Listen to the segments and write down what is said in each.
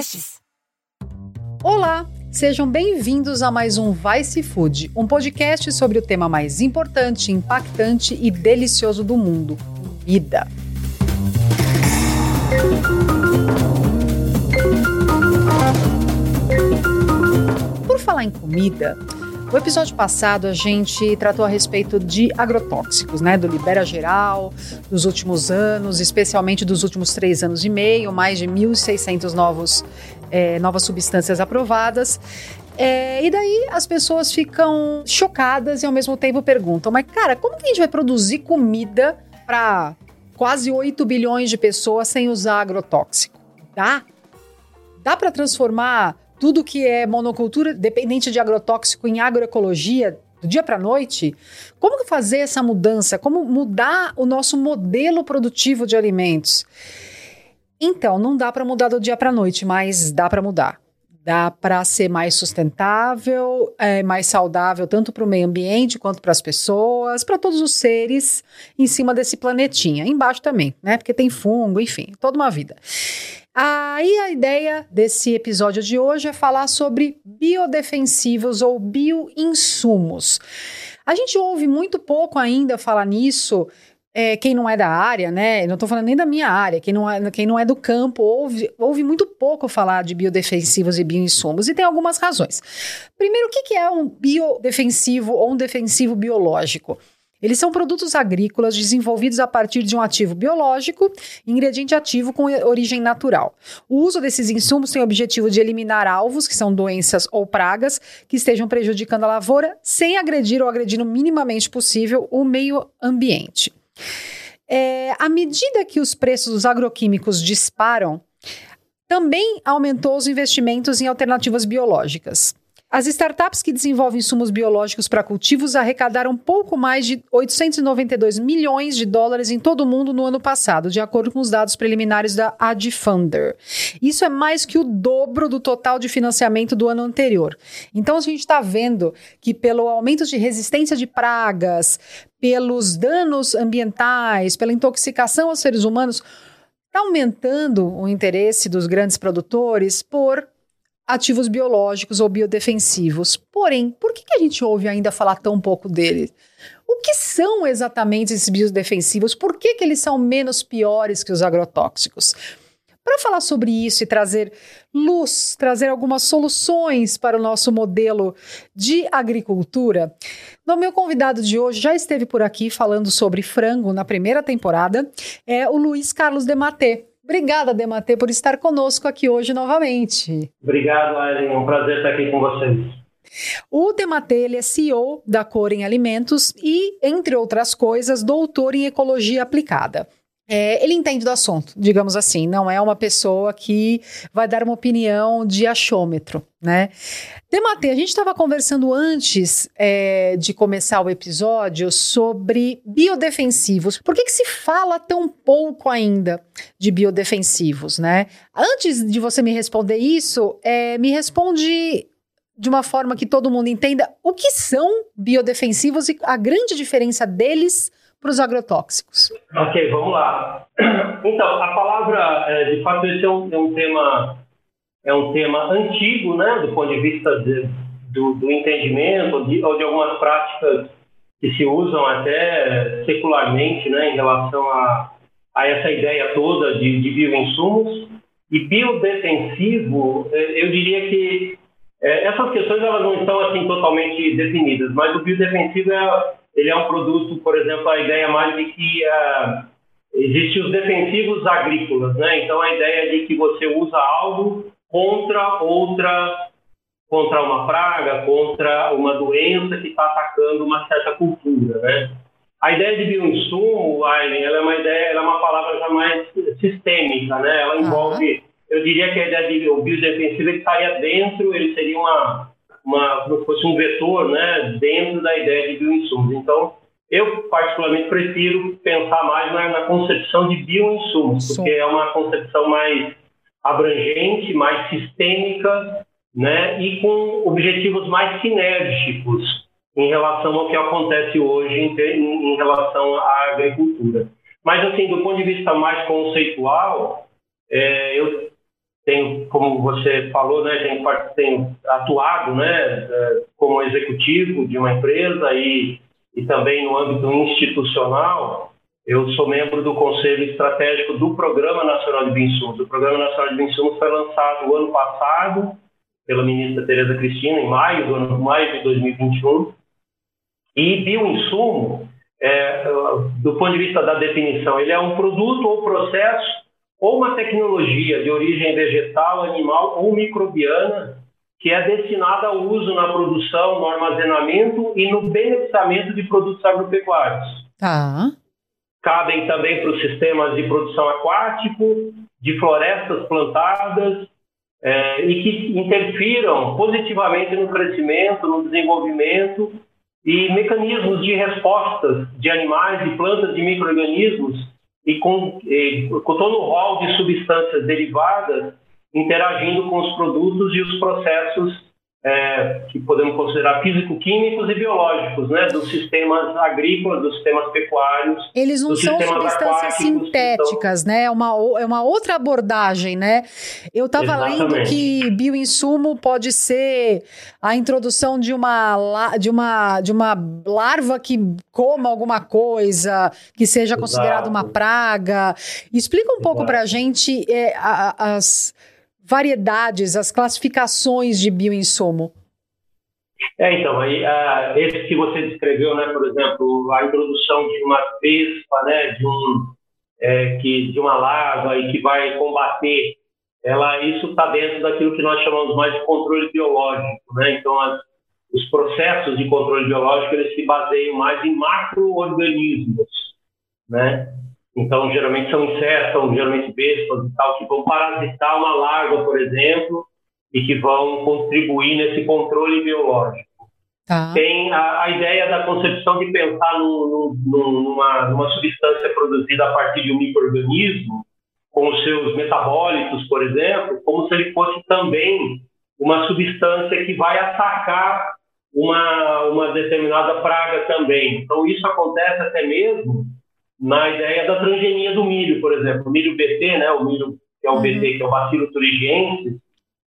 podcasts. Olá, sejam bem-vindos a mais um Vice Food, um podcast sobre o tema mais importante, impactante e delicioso do mundo: vida. Por falar em comida, o episódio passado a gente tratou a respeito de agrotóxicos, né? Do Libera Geral, dos últimos anos, especialmente dos últimos três anos e meio, mais de 1.600 novos, é, novas substâncias aprovadas. É, e daí as pessoas ficam chocadas e ao mesmo tempo perguntam: mas cara, como que a gente vai produzir comida para quase 8 bilhões de pessoas sem usar agrotóxico? Dá? Dá para transformar tudo que é monocultura dependente de agrotóxico em agroecologia do dia para a noite? Como fazer essa mudança? Como mudar o nosso modelo produtivo de alimentos? Então, não dá para mudar do dia para a noite, mas dá para mudar. Dá para ser mais sustentável, é, mais saudável, tanto para o meio ambiente quanto para as pessoas, para todos os seres em cima desse planetinha. Embaixo também, né? Porque tem fungo, enfim, toda uma vida. Aí a ideia desse episódio de hoje é falar sobre biodefensivos ou bioinsumos. A gente ouve muito pouco ainda falar nisso. É, quem não é da área, né? Não estou falando nem da minha área, quem não é, quem não é do campo, ouve, ouve muito pouco falar de biodefensivos e bioinsumos, e tem algumas razões. Primeiro, o que, que é um biodefensivo ou um defensivo biológico? Eles são produtos agrícolas desenvolvidos a partir de um ativo biológico, ingrediente ativo com origem natural. O uso desses insumos tem o objetivo de eliminar alvos, que são doenças ou pragas, que estejam prejudicando a lavoura, sem agredir ou agredir no minimamente possível o meio ambiente. É, à medida que os preços dos agroquímicos disparam, também aumentou os investimentos em alternativas biológicas. As startups que desenvolvem insumos biológicos para cultivos arrecadaram pouco mais de 892 milhões de dólares em todo o mundo no ano passado, de acordo com os dados preliminares da Adfunder. Isso é mais que o dobro do total de financiamento do ano anterior. Então a gente está vendo que pelo aumento de resistência de pragas, pelos danos ambientais, pela intoxicação aos seres humanos, está aumentando o interesse dos grandes produtores por ativos biológicos ou biodefensivos. Porém, por que, a gente ouve ainda falar tão pouco deles? O que são exatamente esses biodefensivos? Por que, que eles são menos piores que os agrotóxicos? Para falar sobre isso e trazer luz, trazer algumas soluções para o nosso modelo de agricultura, o meu convidado de hoje já esteve por aqui falando sobre frango na primeira temporada, é o Luiz Carlos Dematê. Obrigada, Dematê, por estar conosco aqui hoje novamente. Obrigado, Aileen. É um prazer estar aqui com vocês. O Dematê ele é CEO da Cor em Alimentos e, entre outras coisas, doutor em Ecologia Aplicada. É, ele entende do assunto, digamos assim, não é uma pessoa que vai dar uma opinião de achômetro, né? Demate, a gente estava conversando antes é, de começar o episódio sobre biodefensivos. Por que, que se fala tão pouco ainda de biodefensivos, né? Antes de você me responder isso, é, me responde de uma forma que todo mundo entenda o que são biodefensivos e a grande diferença deles para os agrotóxicos? Ok, vamos lá. Então, a palavra, é, de fato, esse é um, é um, tema é um tema antigo, né, do ponto de vista de, do, do, entendimento de, ou de algumas práticas que se usam até secularmente, né, em relação a, a essa ideia toda de, de bioinsumos. E biodefensivo, é, eu diria que é, essas questões elas não estão assim totalmente definidas, mas o biodefensivo é ele é um produto, por exemplo, a ideia mais de que uh, existem os defensivos agrícolas, né? Então a ideia de que você usa algo contra outra, contra uma praga, contra uma doença que está atacando uma certa cultura, né? A ideia de bioinsumo, Aileen, ela é uma ideia, ela é uma palavra já mais sistêmica, né? Ela envolve, uhum. eu diria que a ideia de biodefensivo estaria dentro, ele seria uma uma, como se fosse um vetor né, dentro da ideia de bioinsumos. Então, eu particularmente prefiro pensar mais na, na concepção de bioinsumos, Sim. porque é uma concepção mais abrangente, mais sistêmica, né, e com objetivos mais sinérgicos em relação ao que acontece hoje em, em, em relação à agricultura. Mas, assim, do ponto de vista mais conceitual, é, eu tenho, como você falou, né, tenho, tenho atuado né, é, como executivo de uma empresa e, e também no âmbito institucional. Eu sou membro do Conselho Estratégico do Programa Nacional de Bioinsumos. O Programa Nacional de Bioinsumos foi lançado ano passado pela ministra Tereza Cristina, em maio do ano maio de 2021. E bioinsumo, é, do ponto de vista da definição, ele é um produto ou processo ou uma tecnologia de origem vegetal, animal ou microbiana que é destinada ao uso na produção, no armazenamento e no beneficiamento de produtos agropecuários. Tá. Cabem também para os sistemas de produção aquático, de florestas plantadas, é, e que interfiram positivamente no crescimento, no desenvolvimento e mecanismos de respostas de animais, de plantas, de micro-organismos e com, e, com todo o rol de substâncias derivadas interagindo com os produtos e os processos é, que podemos considerar físico-químicos e biológicos, né, dos sistemas agrícolas, dos sistemas pecuários. Eles não são substâncias sintéticas, né? É uma, é uma outra abordagem, né? Eu estava lendo que bioinsumo pode ser a introdução de uma, de uma, de uma larva que coma alguma coisa, que seja considerada uma praga. Explica um Exato. pouco para a gente é, as variedades, as classificações de bioinsumo? É, então, aí, uh, esse que você descreveu, né, por exemplo, a introdução de uma vespa, né, de, um, é, que, de uma larva e que vai combater, ela, isso está dentro daquilo que nós chamamos mais de controle biológico, né, então as, os processos de controle biológico, eles se baseiam mais em macro-organismos, né, então, geralmente são insetos, são geralmente bestas e tal, que vão parasitar uma larva, por exemplo, e que vão contribuir nesse controle biológico. Tá. Tem a, a, ideia da concepção de pensar numa, numa substância produzida a partir de um microorganismo, com os seus metabólitos, por exemplo, como se ele fosse também uma substância que vai atacar uma, uma determinada praga também. Então, isso acontece até mesmo na ideia da transgenia do milho, por exemplo. O milho BT, né, o milho que é o uhum. BT, que é o bacilo turigiense,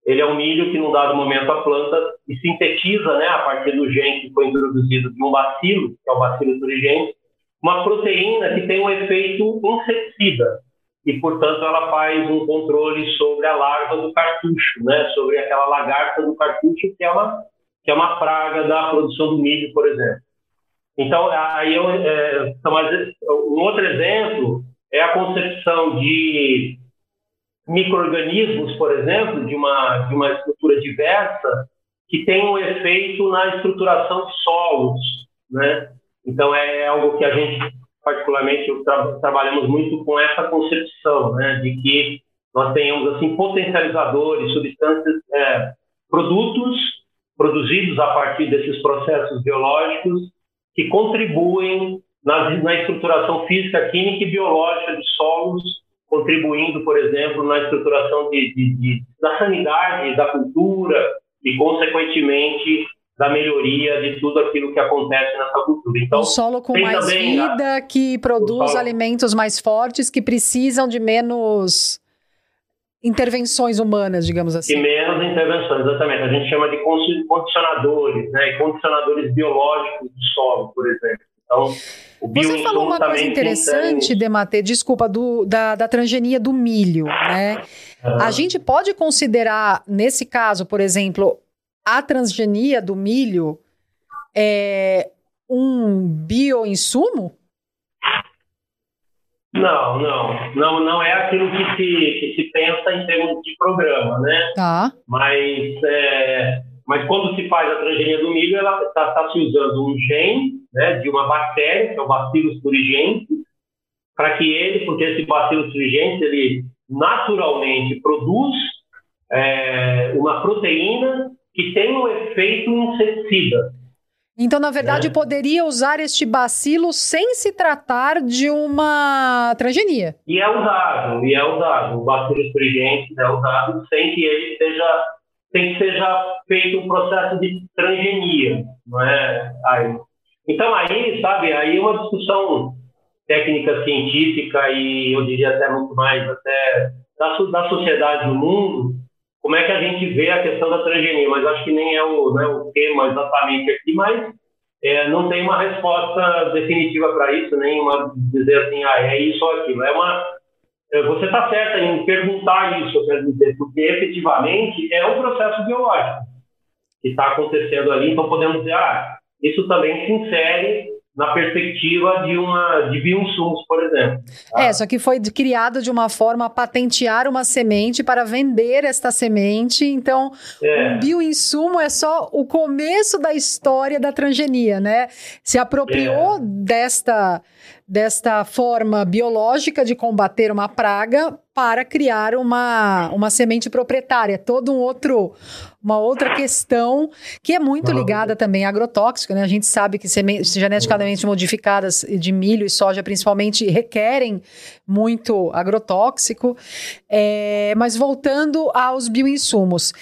ele é um milho que, num dado momento, a planta sintetiza, né, a partir do gene que foi introduzido de um bacilo, que é o bacilo turigiense, uma proteína que tem um efeito inseticida e, portanto, ela faz um controle sobre a larva do cartucho, né, sobre aquela lagarta do cartucho, que é uma, que é uma praga da produção do milho, por exemplo. Então, aí eu, é, um outro exemplo é a concepção de microorganismos, por exemplo, de uma, de uma estrutura diversa, que tem um efeito na estruturação de solos, né? Então, é algo que a gente, particularmente, tra trabalhamos muito com essa concepção, né? De que nós tenhamos, assim, potencializadores, substâncias, é, produtos produzidos a partir desses processos biológicos que contribuem na, na estruturação física, química e biológica de solos, contribuindo, por exemplo, na estruturação de, de, de, da sanidade, da cultura e, consequentemente, da melhoria de tudo aquilo que acontece nessa cultura. Então, um solo com mais vida, a... que produz alimentos mais fortes, que precisam de menos intervenções humanas, digamos assim. Menos intervenções, exatamente. A gente chama de condicionadores, né? condicionadores biológicos do solo, por exemplo. Então, o Você falou uma coisa interessante, Dematê, desculpa, do, da, da transgenia do milho, né? Uhum. A gente pode considerar, nesse caso, por exemplo, a transgenia do milho é um bioinsumo? Não, não, não, não é aquilo que se, que se pensa em termos de programa, né? Tá. Mas, é, mas quando se faz a transgenia do milho, ela está tá se usando um gene né, de uma bactéria, que é o Bacillus thuringiensis, para que ele, porque esse Bacillus thuringiensis, ele naturalmente produz é, uma proteína que tem um efeito inseticida. Então, na verdade, é. poderia usar este bacilo sem se tratar de uma transgenia. E é usado, e é usado. O bacilo astringente é usado sem que ele seja, sem que seja feito um processo de transgenia, não é? Aí. Então, aí, sabe, aí é uma discussão técnica científica e eu diria até muito mais até da, da sociedade no mundo, como é que a gente vê a questão da transgenia, mas acho que nem é o, né, o tema exatamente aqui, mas é, não tem uma resposta definitiva para isso, nem uma dizer assim, ah, é isso ou aquilo. É uma, é, você está certa em perguntar isso, eu quero dizer, porque efetivamente é um processo biológico que está acontecendo ali, então podemos dizer, ah, isso também se insere na perspectiva de uma de bioinsumos, por exemplo. Tá? É, só que foi criado de uma forma a patentear uma semente para vender esta semente. Então, é. um bioinsumo é só o começo da história da transgenia, né? Se apropriou é. desta desta forma biológica de combater uma praga para criar uma, uma semente proprietária. Todo um outro, uma outra questão que é muito ligada também a agrotóxico, né? A gente sabe que sementes geneticamente modificadas de milho e soja, principalmente, requerem muito agrotóxico. É, mas voltando aos bioinsumos.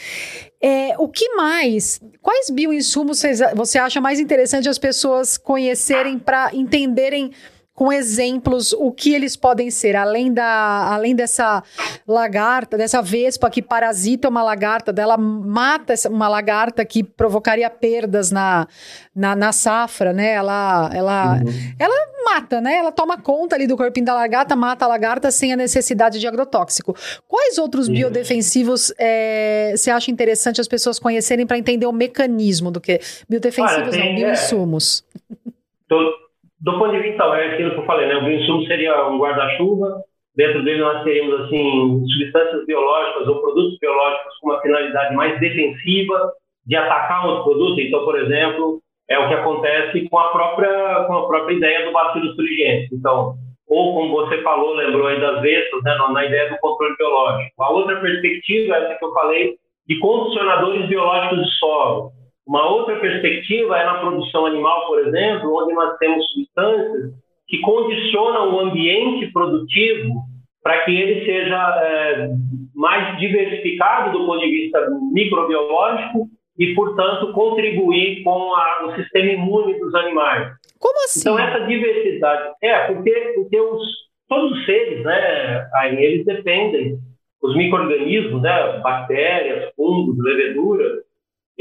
É, o que mais? Quais bioinsumos você acha mais interessante as pessoas conhecerem para entenderem com exemplos o que eles podem ser, além, da, além dessa lagarta, dessa vespa que parasita uma lagarta, dela mata uma lagarta que provocaria perdas na, na, na safra, né? Ela, ela, uhum. ela mata, né? Ela toma conta ali do corpinho da lagarta, mata a lagarta sem a necessidade de agrotóxico. Quais outros uhum. biodefensivos é, você acha interessante as pessoas conhecerem para entender o mecanismo do que? Biodefensivos Olha, tem, não, bioinsumos. É, do ponto de vista, é aquilo que eu falei, né? O bioinsumo seria um guarda-chuva. Dentro dele nós teríamos, assim, substâncias biológicas ou produtos biológicos com uma finalidade mais defensiva de atacar outro produto. Então, por exemplo, é o que acontece com a própria, com a própria ideia do bacilo surigente. Então, ou como você falou, lembrou aí das vestas, né, na ideia do controle biológico. A outra perspectiva, essa que eu falei, de condicionadores biológicos de solo. Uma outra perspectiva é na produção animal, por exemplo, onde nós temos substâncias que condicionam o ambiente produtivo para que ele seja é, mais diversificado do ponto de vista microbiológico e, portanto, contribuir com a, o sistema imune dos animais. Como assim? Então, essa diversidade. É, porque, porque os, todos os seres, né, aí, eles dependem, os micro-organismos, né, bactérias, fungos, leveduras,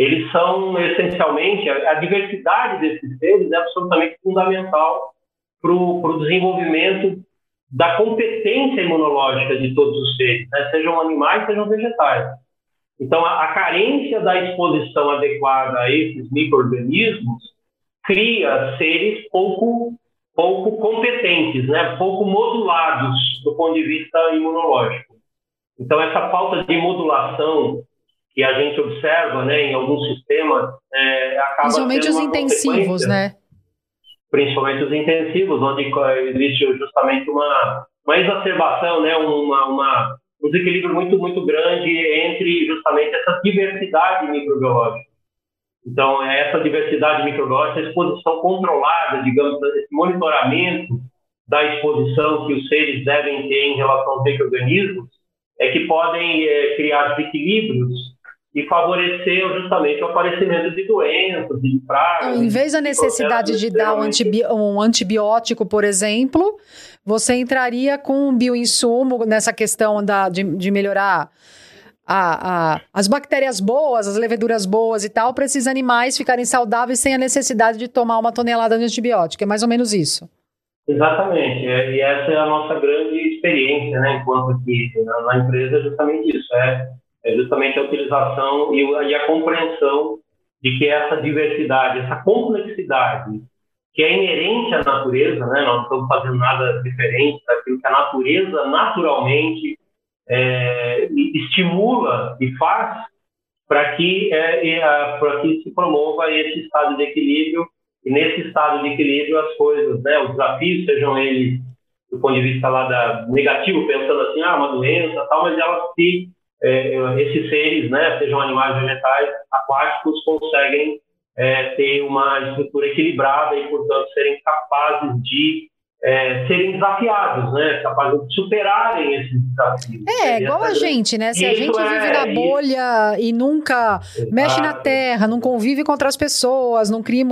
eles são essencialmente, a, diversidade desses seres é absolutamente fundamental para o desenvolvimento da competência imunológica de todos os seres, né? sejam animais, sejam vegetais. Então, a, a carência da exposição adequada a esses micro-organismos cria seres pouco, pouco competentes, né? pouco modulados do ponto de vista imunológico. Então, essa falta de modulação que a gente observa né, em alguns sistemas é, acaba Principalmente os intensivos, né? Principalmente os intensivos, onde existe justamente uma, uma exacerbação, né, uma, uma, um desequilíbrio muito, muito grande entre justamente essa diversidade microbiológica. Então, é essa diversidade microbiológica, a exposição controlada, digamos, esse monitoramento da exposição que os seres devem ter em relação aos micro-organismos, é que podem é, criar desequilíbrios e favorecer justamente o aparecimento de doenças, de pragas. Em vez da necessidade de dar um, antibi um, antibiótico, por exemplo, você entraria com um bioinsumo nessa questão da, de, de melhorar a, a, as bactérias boas, as leveduras boas e tal, para esses animais ficarem saudáveis sem a necessidade de tomar uma tonelada de antibiótico. É mais ou menos isso. Exatamente. É, e essa é a nossa grande experiência, né, enquanto aqui na, na empresa, é justamente isso. É é justamente a utilização e, a compreensão de que essa diversidade, essa complexidade que é inerente à natureza, né? nós não estamos fazendo nada diferente daquilo que a natureza naturalmente é, estimula e faz para que, é, para que se promova esse estado de equilíbrio e nesse estado de equilíbrio as coisas, né, os desafios, sejam eles do ponto de vista lá da negativo, pensando assim, ah, uma doença, tal, mas elas se é, esses seres, né, sejam animais vegetais, aquáticos, conseguem é, ter uma estrutura equilibrada e, portanto, serem capazes de é, serem desafiados, né? Capazes de superarem esses desafios. É, igual a gente, né? Se a gente vive é, na bolha isso. e nunca Exato. mexe na terra, não convive com outras pessoas, não cria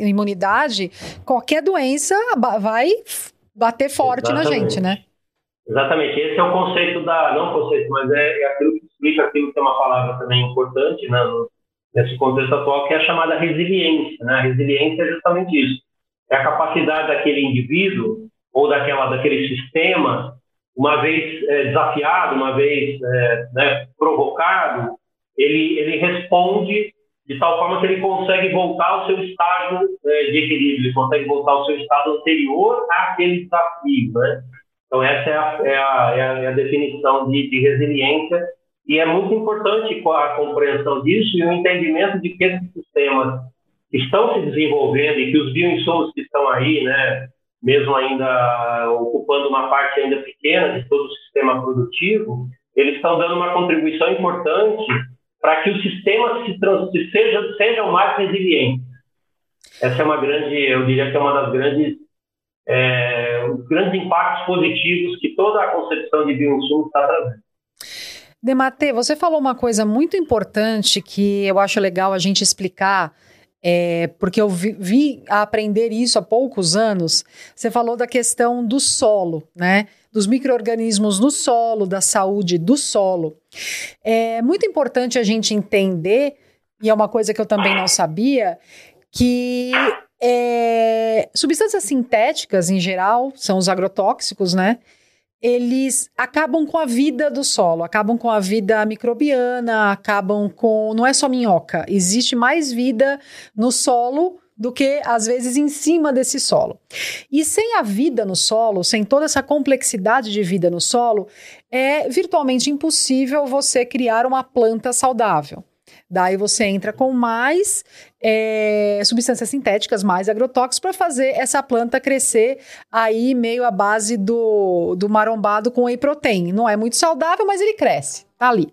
imunidade, qualquer doença vai bater forte Exatamente. na gente, né? Exatamente, esse é o conceito da, não conceito, mas é, é aquilo que explica aquilo que é uma palavra também importante né, nesse contexto atual, que é a chamada resiliência. Né? A resiliência é justamente isso, é a capacidade daquele indivíduo ou daquela, daquele sistema, uma vez é, desafiado, uma vez é, né, provocado, ele, ele responde de tal forma que ele consegue voltar ao seu estado é, de equilíbrio, ele consegue voltar ao seu estado anterior àquele desafio. Né? Então, essa é a, é a, é a, é a definição de, de, resiliência, e é muito importante a compreensão disso e o entendimento de que esses sistemas estão se desenvolvendo e que os bioinsumos que estão aí, né, mesmo ainda ocupando uma parte ainda pequena de todo o sistema produtivo, eles estão dando uma contribuição importante para que os sistemas se, se sejam mais resilientes. Essa é uma grande, eu diria que é uma das grandes é, os grandes impactos positivos que toda a concepção de bioinsumo está trazendo. Demate, você falou uma coisa muito importante que eu acho legal a gente explicar, é, porque eu vi, vi aprender isso há poucos anos. Você falou da questão do solo, né? Dos micro-organismos no solo, da saúde do solo. É muito importante a gente entender, e é uma coisa que eu também não sabia, que é, substâncias sintéticas, em geral, são os agrotóxicos, né? Eles acabam com a vida do solo, acabam com a vida microbiana, acabam com. Não é só minhoca, existe mais vida no solo do que às vezes em cima desse solo. E sem a vida no solo, sem toda essa complexidade de vida no solo, é virtualmente impossível você criar uma planta saudável. Daí você entra com mais é, substâncias sintéticas, mais agrotóxicos, para fazer essa planta crescer aí meio à base do, do marombado com whey protein. Não é muito saudável, mas ele cresce. Tá ali.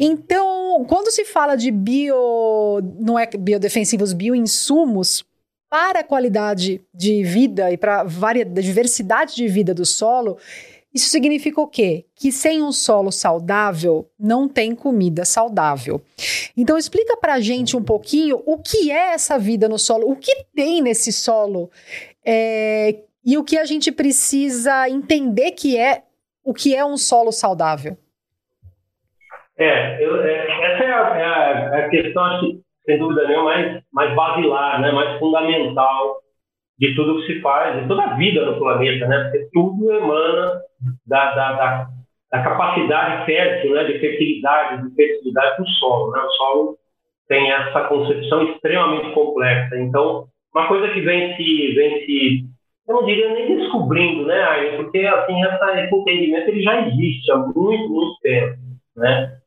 Então, quando se fala de bio, não é biodefensivos, bioinsumos, para a qualidade de vida e para a diversidade de vida do solo, isso significa o quê? Que sem um solo saudável não tem comida saudável. Então explica para a gente um pouquinho o que é essa vida no solo, o que tem nesse solo é, e o que a gente precisa entender que é o que é um solo saudável. É, eu, é essa é a, é a, é questão, acho que, sem dúvida nenhuma, mais, mais basilar, né, mais fundamental de tudo que se faz, de toda a vida no planeta, né? Porque tudo emana da, da, da, da capacidade fértil, né? De fertilidade, de fertilidade do solo, né? O solo tem essa concepção extremamente complexa. Então, uma coisa que vem se, vem se eu não diria nem descobrindo, né? Porque, assim, essa, esse entendimento ele já existe há muito, muito tempo, né?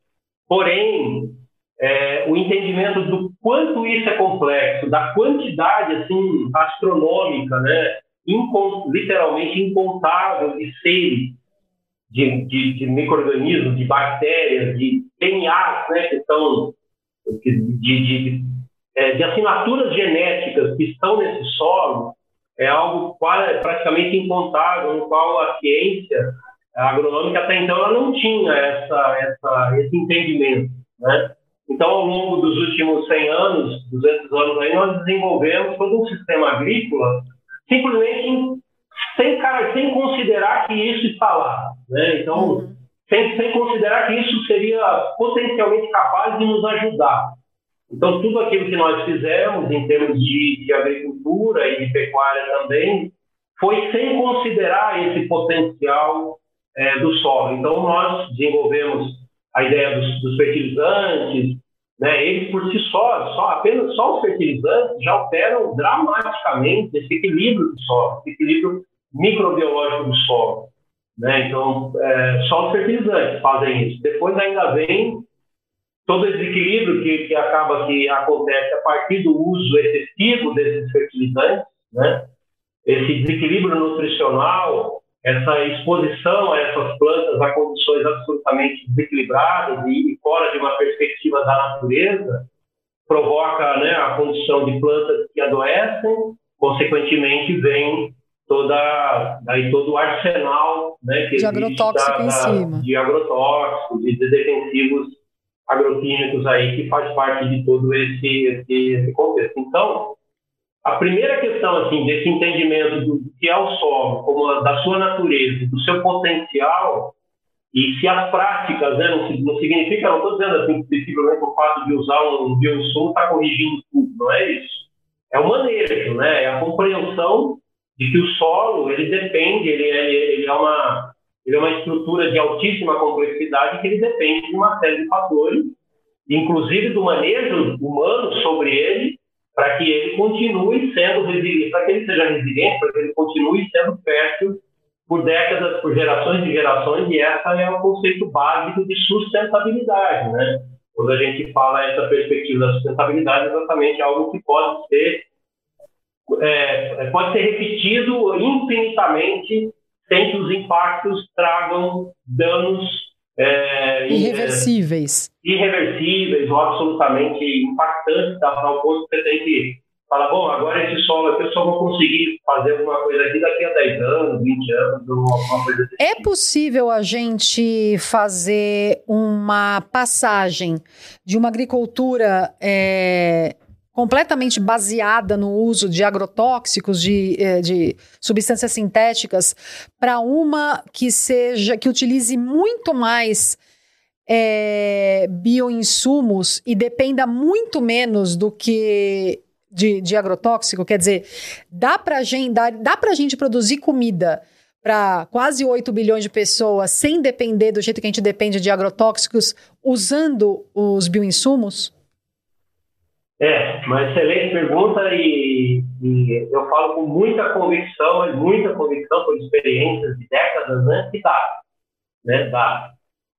Porém, é, o entendimento do quanto isso é complexo, da quantidade assim astronômica, né, literalmente incontável de seres, de, de, de micro-organismos, de bactérias, de DNAs, né, que estão de, de, é, de, assinaturas genéticas que estão nesse solo, é algo praticamente incontável, no qual a ciência agronômica até então ela não tinha essa, essa, esse entendimento, né? Então, ao longo dos últimos 100 anos, 200 anos, aí, nós desenvolvemos todo um sistema agrícola simplesmente sem, cara, sem considerar que isso está lá. Né? Então, uhum. sem, sem considerar que isso seria potencialmente capaz de nos ajudar. Então, tudo aquilo que nós fizemos em termos de, de agricultura e de pecuária também foi sem considerar esse potencial é, do solo. Então, nós desenvolvemos a ideia dos, dos fertilizantes, né, eles por si só, só, apenas só os fertilizantes já alteram dramaticamente esse equilíbrio do solo, esse equilíbrio microbiológico do solo. Né? Então, é, só os fertilizantes fazem isso. Depois ainda vem todo esse desequilíbrio que, que acaba que acontece a partir do uso excessivo desses fertilizantes, né? Esse desequilíbrio nutricional essa exposição a essas plantas a condições absolutamente desequilibradas e, fora de uma perspectiva da natureza provoca né, a condição de plantas que adoecem, consequentemente vem toda aí todo o arsenal né, que de agrotóxico da, em cima. de agrotóxicos e de defensivos agroquímicos aí que faz parte de todo esse, esse, esse contexto. Então, a primeira questão assim desse entendimento do que é o solo, como da sua natureza, do seu potencial, e se as práticas, né, não, não significa, não estou dizendo assim, possivelmente o fato de usar um bioinsumo está corrigindo tudo, não é isso. É o manejo, né, é a compreensão de que o solo, ele depende, ele, é, ele, é uma, ele é uma estrutura de altíssima complexidade que ele depende de uma série de fatores, inclusive do manejo humano sobre ele, para que ele continue sendo resiliente, para que ele seja resiliente, para que ele continue sendo fértil por décadas, por gerações e gerações, e essa é o conceito básico de sustentabilidade, né? Quando a gente fala essa perspectiva da sustentabilidade, é exatamente algo que pode ser é, pode ser repetido infinitamente sem que os impactos tragam danos é, irreversíveis. É, irreversíveis ou absolutamente impactantes, tá? ao ponto que você tem que falar, bom, agora esse solo aqui eu só vou conseguir fazer alguma coisa aqui daqui a 10 anos, 20 anos, ou alguma coisa assim. É possível a gente fazer uma passagem de uma agricultura é, completamente baseada no uso de agrotóxicos, de, eh, de substâncias sintéticas, para uma que seja, que utilize muito mais é, bioinsumos e dependa muito menos do que de, de agrotóxico, quer dizer, dá para gente, dá, dá a gente produzir comida para quase 8 bilhões de pessoas sem depender do jeito que a gente depende de agrotóxicos, usando os bioinsumos? É, uma excelente pergunta e, e, eu falo com muita convicção, muita convicção por experiências de décadas, né, que dá, né, dá.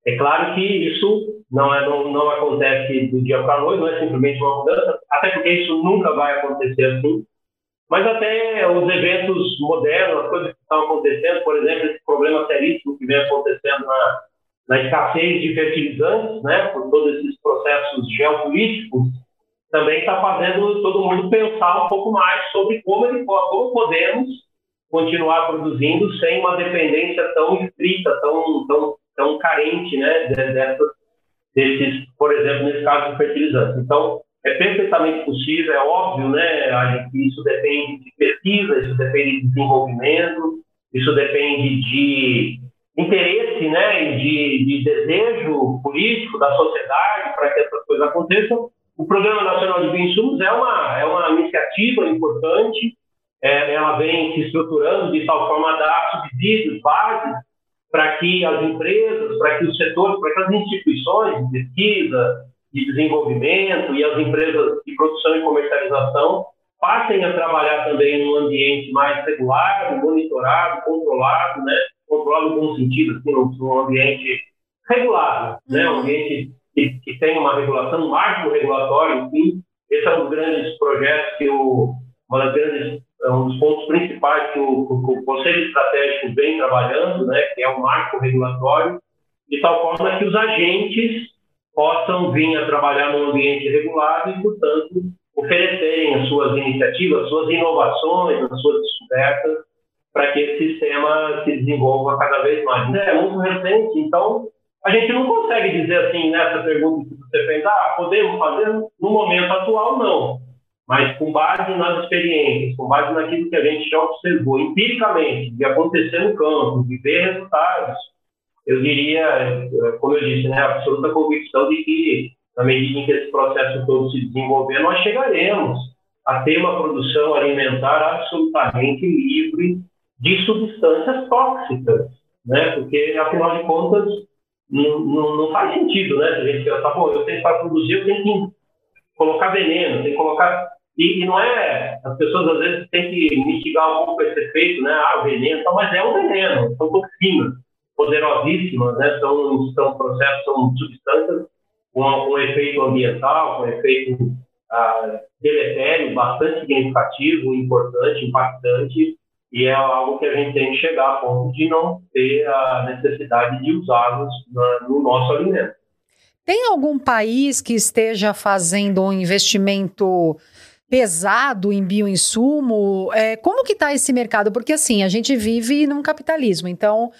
É claro que isso não, é, não, não acontece do dia para a noite, não é simplesmente uma mudança, até porque isso nunca vai acontecer assim, mas até os eventos modernos, as coisas que estão acontecendo, por exemplo, esse problema seríssimo que vem acontecendo na, na escassez de fertilizantes, né, por todos esses processos geopolíticos, também está fazendo todo mundo pensar um pouco mais sobre como, ele, como podemos continuar produzindo sem uma dependência tão estrita, tão, tão, tão carente né, desses, por exemplo, nesse caso de fertilizantes. Então, é perfeitamente possível, é óbvio, né, que isso depende de pesquisa, isso depende de desenvolvimento, isso depende de interesse, né, de, de desejo político da sociedade para que essas coisas aconteçam, o Programa Nacional de Bioinsumos é uma, é uma iniciativa importante, é, ela vem se estruturando de tal forma a dar subsídios, bases, para que as empresas, para que os setores, para que as instituições de pesquisa, de desenvolvimento e as empresas de produção e comercialização passem a trabalhar também num ambiente mais regulado, monitorado, controlado, né? controlado no bom sentido, assim, num ambiente regulado, né? um ambiente que, que tem uma regulação, um marco regulatório, enfim. Esse é um dos grandes projetos que o, uma das grandes, é um dos pontos principais que o, o, o Conselho Estratégico vem trabalhando, né, que é o marco regulatório, de tal forma que os agentes possam vir a trabalhar num ambiente regulado e, portanto, oferecerem as suas iniciativas, as suas inovações, as suas descobertas, para que esse sistema se desenvolva cada vez mais. É muito recente, então a gente não consegue dizer assim, nessa pergunta que você fez, ah, podemos fazer no momento atual, não. Mas com base nas experiências, com base naquilo que a gente já observou empiricamente, de acontecer no campo, de ver resultados, eu diria, como eu disse, né, absoluta convicção de que, na medida em que esse processo todo se desenvolver, nós chegaremos a ter uma produção alimentar absolutamente livre de substâncias tóxicas, né? Porque, afinal de contas, não, não, não, faz sentido, né? A gente pensar, bom, eu tenho para produzir, eu tenho que colocar veneno, tem que colocar. E, e, não é. As pessoas às vezes têm que mitigar um pouco esse efeito, né? Ah, veneno, mas é um veneno, são toxinas poderosíssimas, né? São, são processos, são substâncias com um efeito ambiental, com efeito ah, deletério bastante significativo, importante, impactante e é algo que a gente tem que chegar a ponto de não ter a necessidade de usá-los no nosso alimento. Tem algum país que esteja fazendo um investimento pesado em bioinsumo? É, como que está esse mercado? Porque assim, a gente vive num capitalismo, então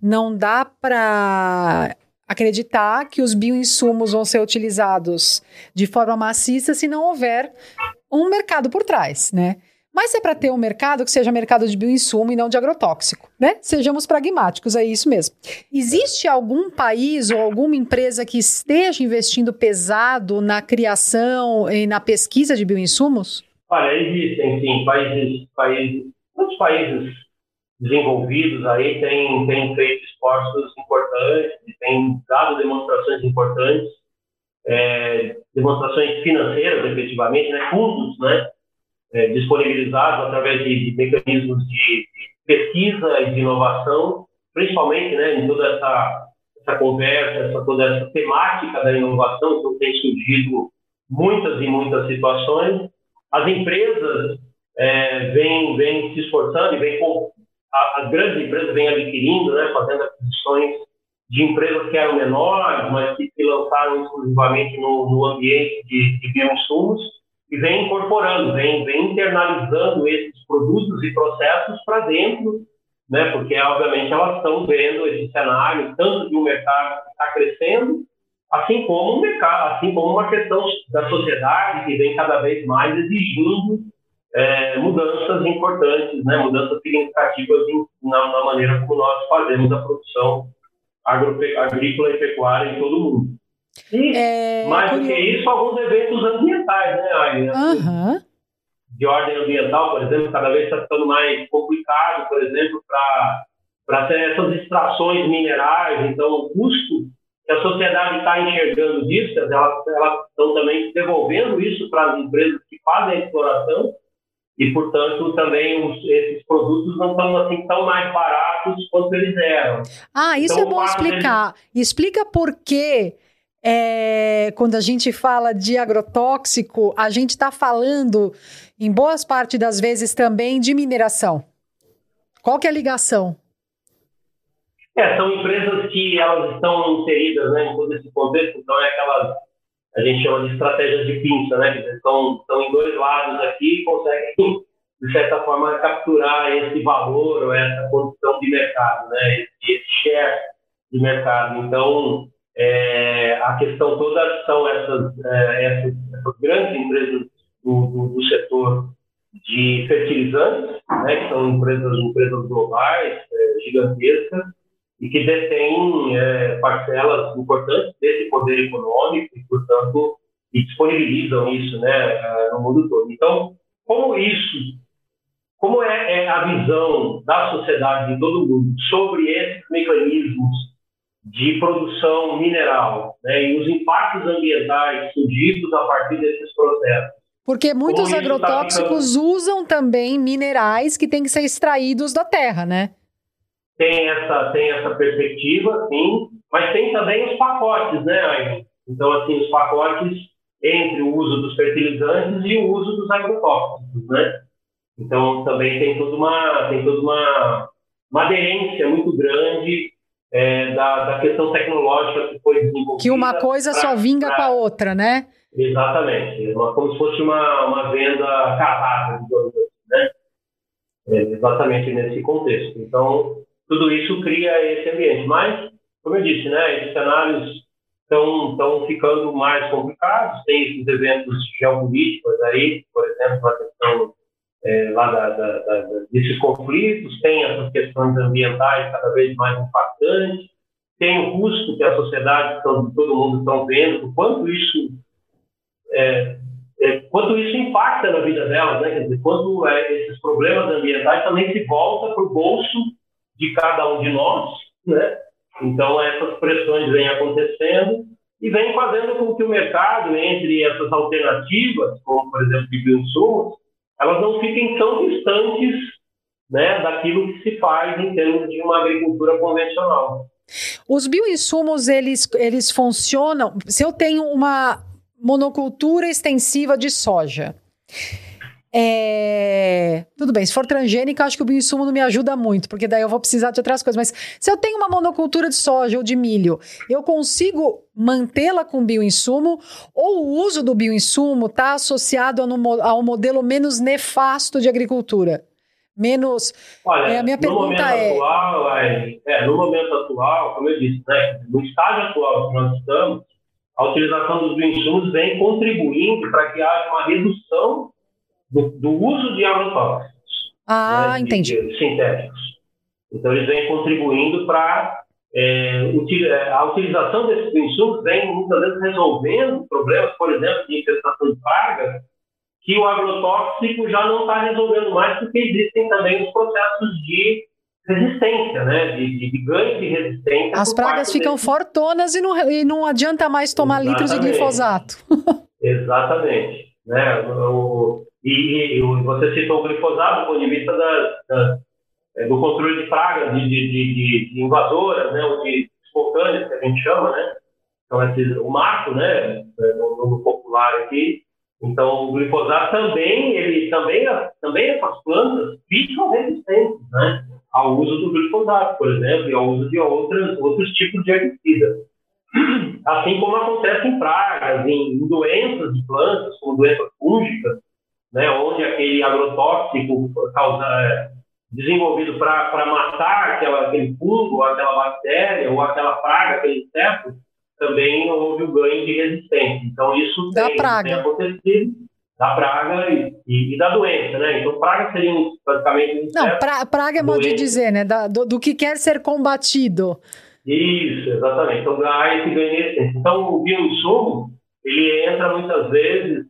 não dá para acreditar que os bioinsumos vão ser utilizados de forma maciça se não houver um mercado por trás, né? Mas é para ter um mercado que seja mercado de bioinsumo e não de agrotóxico, né? Sejamos pragmáticos, é isso mesmo. Existe algum país ou alguma empresa que esteja investindo pesado na criação e na pesquisa de bioinsumos? Olha, existem sim países, países, muitos países desenvolvidos aí têm, têm feito esforços importantes, têm dado demonstrações importantes, é, demonstrações financeiras, efetivamente, né, fundos, né, é, disponibilizados através de, de mecanismos de, de, pesquisa e de inovação, principalmente, né, em toda essa, essa conversa, essa, toda essa temática da inovação, que tem surgido muitas e muitas situações. As empresas é, vêm, vêm se esforçando e vêm as grandes empresas vêm adquirindo, né, fazendo aquisições de empresas que eram menores, mas que se lançaram exclusivamente no, no ambiente de, de bioinsumos e vem incorporando, vem, vem internalizando esses produtos e processos para dentro, né, porque obviamente elas estão vendo esse cenário tanto de um mercado que está crescendo, assim como um mercado, assim como uma questão da sociedade que vem cada vez mais exigindo é, mudanças importantes, né, mudanças significativas em, na, na, maneira como nós fazemos a produção agrícola e pecuária em todo o mundo. E, é, mais do que isso, alguns eventos ambientais, né, Aine? Uhum. De ordem ambiental, por exemplo, cada vez está ficando mais complicado, por exemplo, para ter essas extrações minerais. Então, o custo que a sociedade está enxergando disso, elas, elas estão também devolvendo isso para as empresas que fazem a exploração e, portanto, também os, esses produtos não estão assim tão mais baratos quanto eles eram. Ah, isso então, é bom explicar. Deles... Explica por que é, quando a gente fala de agrotóxico, a gente está falando, em boas partes das vezes, também de mineração. Qual que é a ligação? É, são empresas que elas estão inseridas né, em todo esse contexto, então é aquelas a gente chama de estratégias de pinça, né? Estão, estão em dois lados aqui e conseguem, de certa forma, capturar esse valor ou essa condição de mercado, né? Esse, esse share de mercado. Então, é, a questão toda são essas, é, essas, essas grandes empresas do, do, do, setor de fertilizantes, né? Que são empresas, empresas globais, é, gigantescas, e que detém é, parcelas importantes desse poder econômico e, portanto, e disponibilizam isso né, no mundo todo. Então, como isso, como é, é, a visão da sociedade de todo mundo sobre esses mecanismos de produção mineral né, e os impactos ambientais surgidos a partir desses processos? Porque muitos agrotóxicos tá usam também minerais que têm que ser extraídos da terra, né? tem essa, tem essa perspectiva, sim, mas tem também os pacotes, né, Ayrton? Então, assim, os pacotes entre o uso dos fertilizantes e o uso dos agrotóxicos, né? Então, também tem toda uma, tem toda uma, uma aderência muito grande é, da, da questão tecnológica que foi desenvolvida. Que uma coisa pra, só vinga pra... com a outra, né? Exatamente. Uma, como se fosse uma, uma venda casada, digamos assim, né? É, exatamente nesse contexto. Então, tudo isso cria esse ambiente. Mas, como eu disse, né, esses cenários estão ficando mais complicados, tem esses eventos geopolíticos aí, por exemplo, a questão é, lá da, da, da, desses conflitos, tem essas questões ambientais cada vez mais impactantes, tem o custo que a sociedade, todo, mundo estão vendo, o quanto isso é, é, quanto isso impacta na vida delas, né? Quer dizer, quanto é, esses problemas ambientais também se volta para o bolso de cada um de nós, né? Então essas pressões vêm acontecendo e vêm fazendo com que o mercado, entre essas alternativas, como por exemplo de bioinsumos, elas não fiquem tão distantes né, daquilo que se faz em termos de uma agricultura convencional. Os bioinsumos, eles, eles funcionam... Se eu tenho uma monocultura extensiva de soja, é... Tudo bem, se for transgênica, acho que o bioinsumo não me ajuda muito, porque daí eu vou precisar de outras coisas. Mas se eu tenho uma monocultura de soja ou de milho, eu consigo mantê-la com bioinsumo ou o uso do bioinsumo está associado a um modelo menos nefasto de agricultura? Menos. Olha, é, a minha pergunta é... Atual, é, é, no momento atual, como eu disse, né, no estágio atual que nós estamos, a utilização dos bioinsumos vem contribuindo para que haja uma redução do, do uso de agrotóxicos. Ah, né, entendi. De, de sintéticos. Então, eles vêm contribuindo para é, é, a utilização desses insumos vem muitas vezes resolvendo problemas, por exemplo, de infestação de pragas, que o agrotóxico já não está resolvendo mais, porque existem também os processos de resistência, né? De, de, de ganho de resistência. As pragas ficam desse... fortonas e não, e não adianta mais tomar Exatamente. litros de glifosato. Exatamente. Né? O, e, e, você citou o glifosato do ponto de vista da, da, é, do controle de pragas, de, de, de, invasoras, né? Ou de espontâneas, que a gente chama, né? Então, o marco, né? É, no, popular aqui. Então, o glifosato também, ele também, também essas plantas ficam resistentes, né? ao uso do glifosato, por exemplo, e ao uso de outras, outros tipos de herbicida. Assim como acontece em pragas, em doenças de plantas, como doenças fúngicas, né, onde aquele agrotóxico causa, é, desenvolvido para matar aquela, aquele fungo, aquela bactéria, ou aquela praga, aquele inseto, também houve o ganho de resistência. Então, isso da tem, praga. tem acontecido da praga e, e, e, da doença, né? Então, praga seria praticamente... Não, pra, praga é modo de dizer, né? Da, do, do, que quer ser combatido. Isso, exatamente. Então, há esse ganho de essência. Então, o bioinsumo, ele entra muitas vezes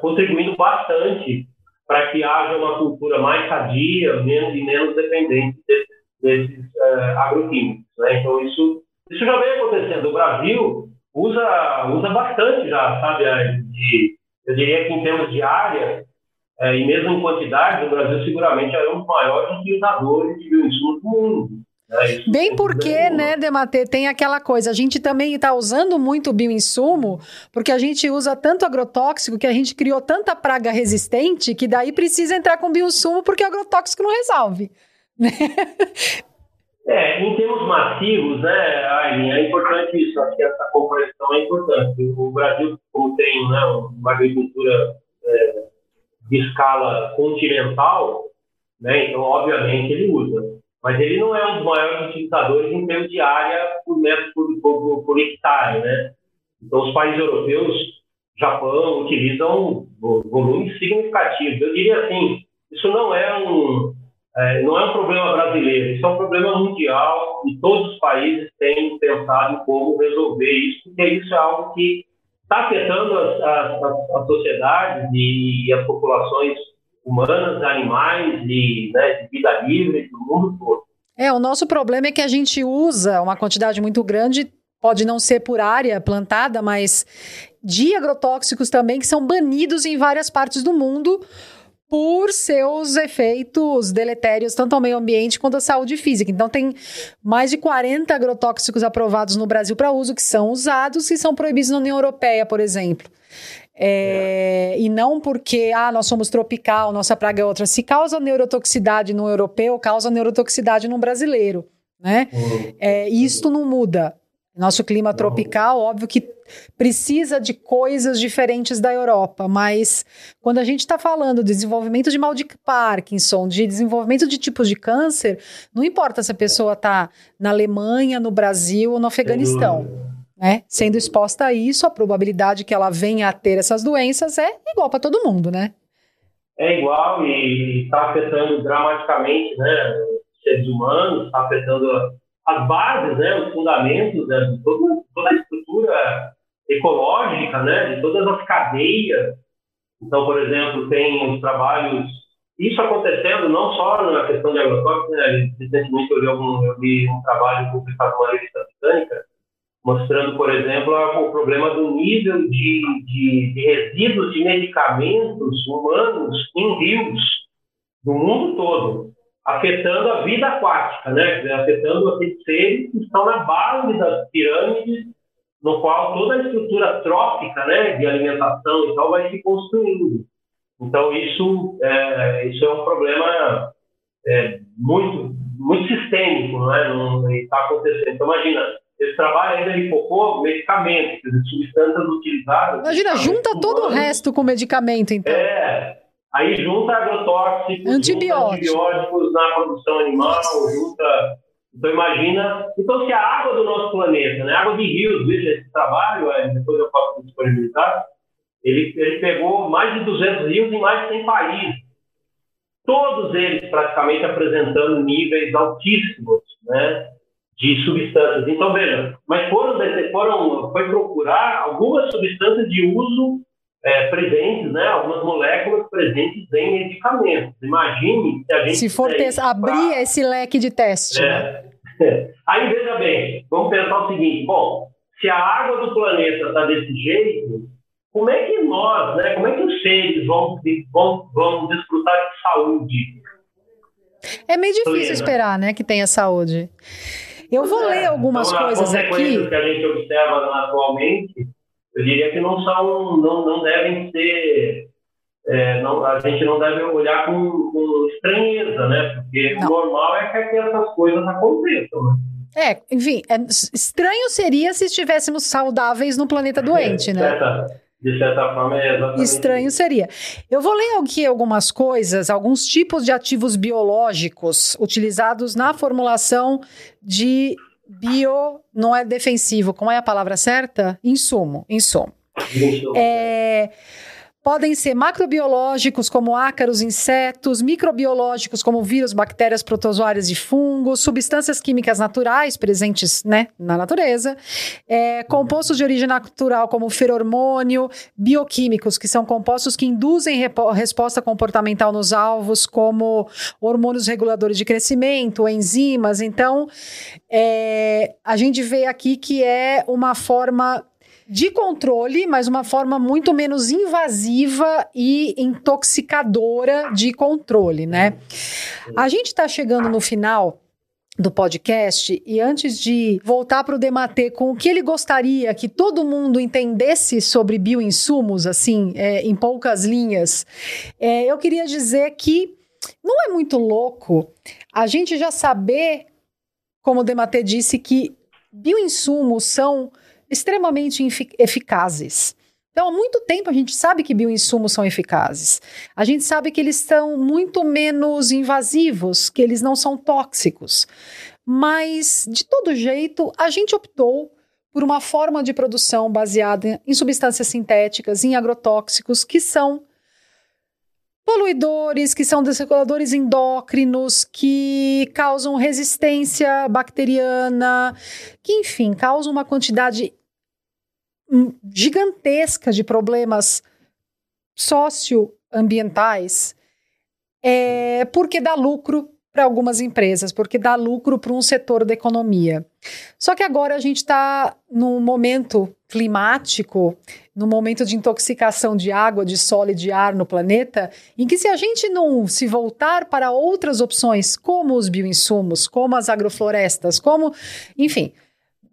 contribuindo bastante para que haja uma cultura mais sadia menos, e menos dependente desses, desses uh, agroquímicos, né? Então, isso, isso já vem acontecendo. O Brasil usa, usa bastante já, sabe, de, eu diria que em termos de área, é, e mesmo em quantidade, o Brasil seguramente é um dos maiores utilizadores de bioinsumos do mundo. Bem porque, né, Dematê, tem aquela coisa, a gente também está usando muito bioinsumo, porque a gente usa tanto agrotóxico que a gente criou tanta praga resistente que daí precisa entrar com bioinsumo porque o agrotóxico não resolve. Né? É, em termos massivos, né, Aileen, é importante isso, acho que essa compreensão é importante. O Brasil, como tem né, uma agricultura é, de escala continental, né, então, obviamente, ele usa. Mas ele não é um dos maiores utilizadores em termos de área por metro por, por, por hectare, né? Então, os países europeus, Japão, utilizam volumes significativos. Eu diria assim, isso não é um é, não é um problema brasileiro, isso é um problema mundial e todos os países têm pensado em como resolver isso, porque isso é algo que está afetando as, as, as, sociedades e as populações humanas, animais e né, de vida livre do mundo todo. É, o nosso problema é que a gente usa uma quantidade muito grande, pode não ser por área plantada, mas de agrotóxicos também que são banidos em várias partes do mundo por seus efeitos deletérios, tanto ao meio ambiente quanto à saúde física. Então, tem mais de 40 agrotóxicos aprovados no Brasil para uso que são usados e são proibidos na União Europeia, por exemplo. É, é. E não porque ah, nós somos tropical, nossa praga é outra. Se causa neurotoxicidade no europeu, causa neurotoxicidade no brasileiro. Né? Uhum. É, isto não muda. Nosso clima tropical, óbvio que precisa de coisas diferentes da Europa, mas quando a gente está falando de desenvolvimento de mal de Parkinson, de desenvolvimento de tipos de câncer, não importa se a pessoa está na Alemanha, no Brasil ou no Afeganistão. Né? Sendo exposta a isso, a probabilidade que ela venha a ter essas doenças é igual para todo mundo, né? É igual e está afetando dramaticamente né, os seres humanos, está afetando as bases, né, os fundamentos né, de toda, toda a estrutura ecológica, né, de todas as cadeias. Então, por exemplo, tem os trabalhos, isso acontecendo não só na questão de agrotóxicos, né, recentemente eu vi, algum, eu vi um trabalho publicado numa revista britânica, mostrando, por exemplo, o problema do nível de, de, de resíduos de medicamentos humanos em rios do mundo todo afetando a vida aquática, né? afetando aqueles seres que estão na base das pirâmides, no qual toda a estrutura trófica, né, de alimentação e tal, vai se construindo. Então isso é, isso é um problema é, muito muito sistêmico, não é? Está acontecendo. Então imagina esse trabalho ainda ele focou medicamentos, substâncias utilizadas. Imagina, junta todo o resto com medicamento, então. É, Aí junta agrotóxicos, antibióticos. Junta antibióticos na produção animal, junta. Então imagina. Então se a água do nosso planeta, né, água de rios, veja esse trabalho, é, depois eu posso disponibilizar, ele, ele pegou mais de 200 rios em mais de 100 países. Todos eles praticamente apresentando níveis altíssimos né, de substâncias. Então, veja, mas foram, foram foi procurar algumas substâncias de uso é, presentes, né, algumas moléculas presentes em medicamentos. Imagine se a gente. Se for abrir pra... esse leque de teste. É. Né? Aí veja bem, vamos pensar o seguinte: bom, se a água do planeta está desse jeito, como é que nós, né, como é que os seres vão, vão, vão desfrutar de saúde? É meio difícil plena? esperar, né, que tenha saúde. Eu vou é. ler algumas então, coisas aqui. que a gente observa atualmente eu diria que não são, não, não devem ser, é, não, a gente não deve olhar com, com estranheza, né? Porque não. o normal é que essas coisas aconteçam, né? É, enfim, é, estranho seria se estivéssemos saudáveis no planeta doente, é, né? Certa, de certa forma, é exatamente. Estranho seria. Eu vou ler aqui algumas coisas, alguns tipos de ativos biológicos utilizados na formulação de bio não é defensivo, como é a palavra certa? Insumo, insumo. É, Podem ser macrobiológicos, como ácaros, insetos, microbiológicos, como vírus, bactérias, protozoários e fungos, substâncias químicas naturais presentes né, na natureza, é, compostos de origem natural, como feromônio, bioquímicos, que são compostos que induzem resposta comportamental nos alvos, como hormônios reguladores de crescimento, enzimas. Então, é, a gente vê aqui que é uma forma de controle, mas uma forma muito menos invasiva e intoxicadora de controle, né? A gente está chegando no final do podcast e antes de voltar para o Dematê com o que ele gostaria que todo mundo entendesse sobre bioinsumos, assim, é, em poucas linhas, é, eu queria dizer que não é muito louco a gente já saber, como o Dematê disse, que bioinsumos são extremamente eficazes. Então, há muito tempo a gente sabe que bioinsumos são eficazes. A gente sabe que eles são muito menos invasivos, que eles não são tóxicos. Mas, de todo jeito, a gente optou por uma forma de produção baseada em substâncias sintéticas, em agrotóxicos, que são poluidores, que são desreguladores endócrinos, que causam resistência bacteriana, que, enfim, causam uma quantidade gigantesca de problemas socioambientais, é, porque dá lucro para algumas empresas, porque dá lucro para um setor da economia. Só que agora a gente está num momento climático, num momento de intoxicação de água, de solo e de ar no planeta, em que se a gente não se voltar para outras opções, como os bioinsumos, como as agroflorestas, como, enfim,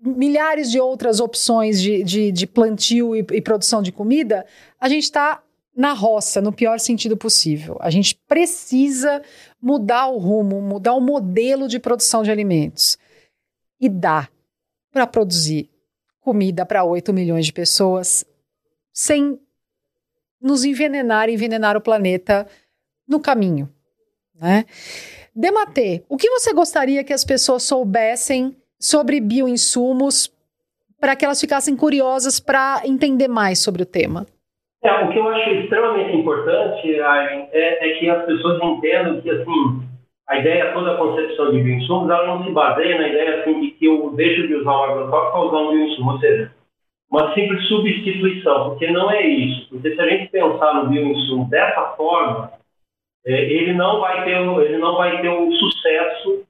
milhares de outras opções de, de, de plantio e, e produção de comida, a gente está na roça, no pior sentido possível. A gente precisa mudar o rumo, mudar o modelo de produção de alimentos. E dá para produzir comida para 8 milhões de pessoas sem nos envenenar envenenar o planeta no caminho. Né? Dematê, o que você gostaria que as pessoas soubessem sobre bioinsumos para que elas ficassem curiosas para entender mais sobre o tema? É, o que eu acho extremamente importante é, é, que as pessoas entendam que assim a ideia toda a concepção de bioinsumos ela não se baseia na ideia assim de que eu deixo de usar um agrotóxico para usar um bioinsumo, ou seja, uma simples substituição, porque não é isso. Porque se a gente pensar no bioinsumo dessa forma, é, ele não vai ter ele não vai ter o sucesso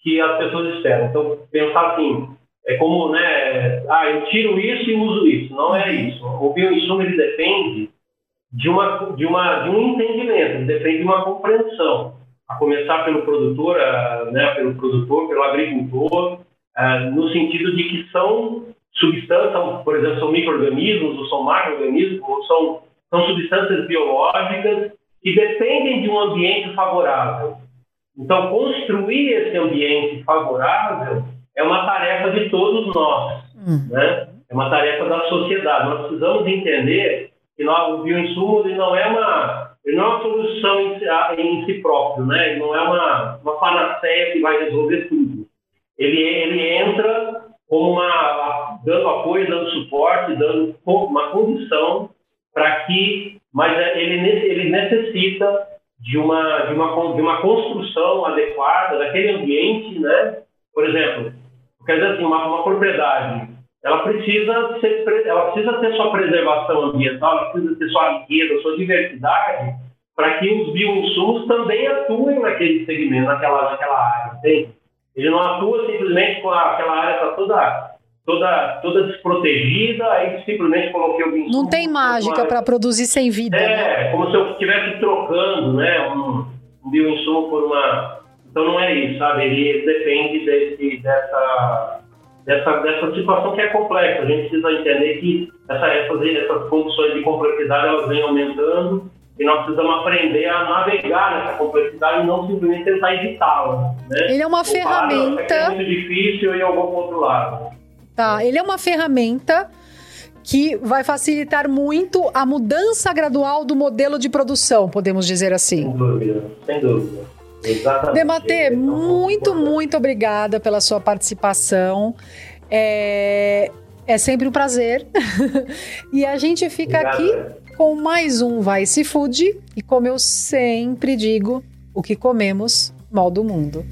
que as pessoas esperam. Então pensar assim é como, né, ah, eu tiro isso e uso isso. Não é isso. O bioinsumo ele depende de, uma, de, uma, de um entendimento, ele depende de uma compreensão. A começar pelo produtor, né, pelo produtor, pelo agricultor, no sentido de que são substâncias, por exemplo, são micro-organismos, ou são macro-organismos, ou são, são substâncias biológicas que dependem de um ambiente favorável. Então, construir esse ambiente favorável é uma tarefa de todos nós, uhum. né? É uma tarefa da sociedade. Nós precisamos entender que nós, o bioinsumo ele não é uma ele não é uma solução em si, em si próprio, né? Ele não é uma, uma panaceia que vai resolver tudo. Ele, ele entra como uma dando apoio, dando suporte, dando uma condição para que, mas é, ele, ele necessita de uma, de, uma, de uma construção adequada daquele ambiente, né? Por exemplo, quer dizer assim, uma, uma propriedade, ela precisa, ser, ela precisa ter sua preservação ambiental, ela precisa ter sua riqueza, sua diversidade, para que os bioinsumos também atuem naquele segmento, naquela, naquela área, entende? Ele não atua simplesmente com a, aquela área está toda toda, toda desprotegida, aí simplesmente coloquei o insumo. Não tem mágica para produzir sem vida. É, né? como se eu estivesse trocando né, um, um bioinsumo por uma. Então não é isso, sabe? Ele depende desse, dessa, dessa, dessa situação que é complexa. A gente precisa entender que essa, essas, essas condições de complexidade elas vêm aumentando e nós precisamos aprender a navegar nessa complexidade e não simplesmente tentar evitá-la. Né? Ele é uma o ferramenta. é muito difícil e eu vou para outro lado. Tá, ele é uma ferramenta que vai facilitar muito a mudança gradual do modelo de produção, podemos dizer assim. Sem dúvida, sem dúvida. Exatamente. Dematê, muito, muito obrigada pela sua participação. É, é sempre um prazer. e a gente fica aqui com mais um Vai Se Food. E como eu sempre digo, o que comemos, mal do mundo.